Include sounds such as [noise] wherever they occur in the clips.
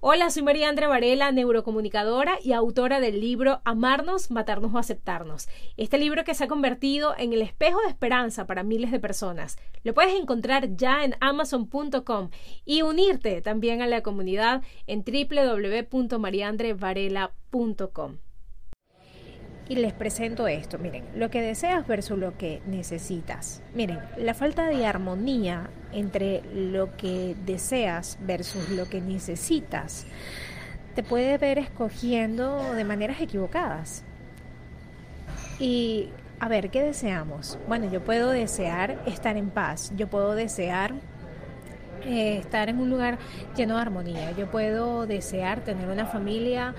Hola, soy María Andrea Varela, neurocomunicadora y autora del libro Amarnos, Matarnos o Aceptarnos. Este libro que se ha convertido en el espejo de esperanza para miles de personas. Lo puedes encontrar ya en amazon.com y unirte también a la comunidad en www.mariandrevarela.com y les presento esto. Miren, lo que deseas versus lo que necesitas. Miren, la falta de armonía entre lo que deseas versus lo que necesitas te puede ver escogiendo de maneras equivocadas. Y a ver, ¿qué deseamos? Bueno, yo puedo desear estar en paz, yo puedo desear eh, estar en un lugar lleno de armonía, yo puedo desear tener una familia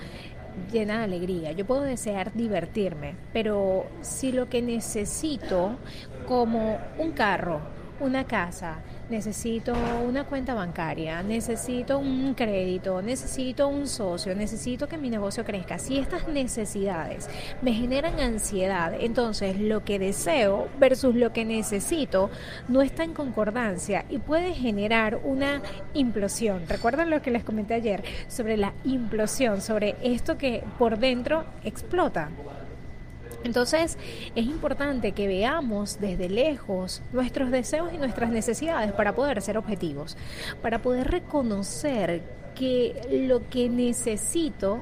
llena de alegría. Yo puedo desear divertirme, pero si lo que necesito como un carro, una casa, necesito una cuenta bancaria, necesito un crédito, necesito un socio, necesito que mi negocio crezca. Si estas necesidades me generan ansiedad, entonces lo que deseo versus lo que necesito no está en concordancia y puede generar una implosión. ¿Recuerdan lo que les comenté ayer sobre la implosión, sobre esto que por dentro explota? Entonces es importante que veamos desde lejos nuestros deseos y nuestras necesidades para poder ser objetivos, para poder reconocer que lo que necesito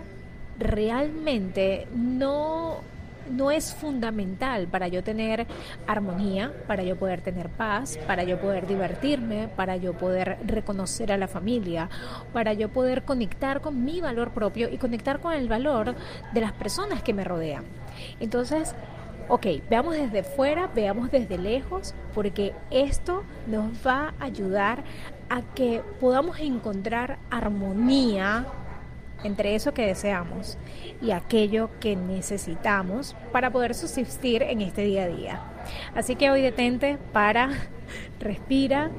realmente no no es fundamental para yo tener armonía, para yo poder tener paz, para yo poder divertirme, para yo poder reconocer a la familia, para yo poder conectar con mi valor propio y conectar con el valor de las personas que me rodean. Entonces, ok, veamos desde fuera, veamos desde lejos, porque esto nos va a ayudar a que podamos encontrar armonía entre eso que deseamos y aquello que necesitamos para poder subsistir en este día a día. Así que hoy detente, para, [laughs] respira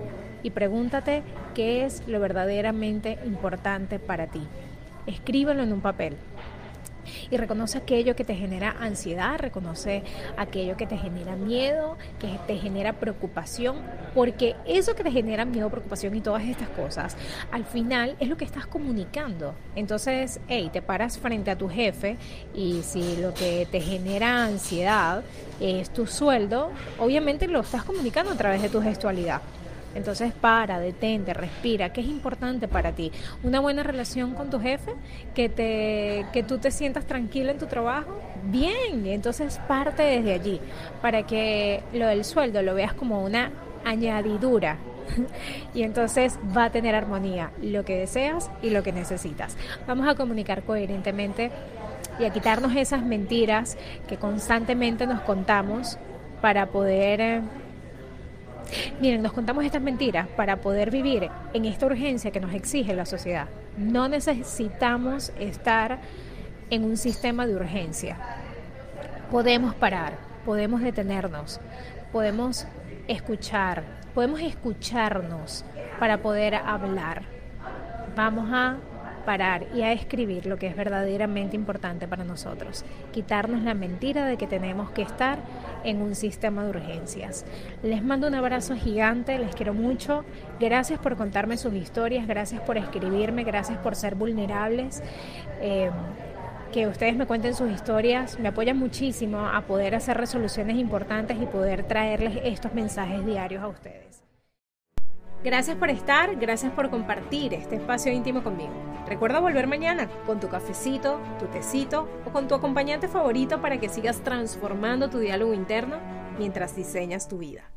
y pregúntate qué es lo verdaderamente importante para ti. Escríbelo en un papel y reconoce aquello que te genera ansiedad, reconoce aquello que te genera miedo, que te genera preocupación, porque eso que te genera miedo, preocupación y todas estas cosas, al final es lo que estás comunicando. Entonces, hey, te paras frente a tu jefe y si lo que te genera ansiedad es tu sueldo, obviamente lo estás comunicando a través de tu gestualidad. Entonces para, detente, respira. ¿Qué es importante para ti? Una buena relación con tu jefe, que, te, que tú te sientas tranquila en tu trabajo. Bien, entonces parte desde allí para que lo del sueldo lo veas como una añadidura [laughs] y entonces va a tener armonía lo que deseas y lo que necesitas. Vamos a comunicar coherentemente y a quitarnos esas mentiras que constantemente nos contamos para poder eh, Miren, nos contamos estas mentiras para poder vivir en esta urgencia que nos exige la sociedad. No necesitamos estar en un sistema de urgencia. Podemos parar, podemos detenernos, podemos escuchar, podemos escucharnos para poder hablar. Vamos a parar y a escribir lo que es verdaderamente importante para nosotros. Quitarnos la mentira de que tenemos que estar en un sistema de urgencias. Les mando un abrazo gigante, les quiero mucho. Gracias por contarme sus historias, gracias por escribirme, gracias por ser vulnerables. Eh, que ustedes me cuenten sus historias me apoyan muchísimo a poder hacer resoluciones importantes y poder traerles estos mensajes diarios a ustedes. Gracias por estar, gracias por compartir este espacio íntimo conmigo. Recuerda volver mañana con tu cafecito, tu tecito o con tu acompañante favorito para que sigas transformando tu diálogo interno mientras diseñas tu vida.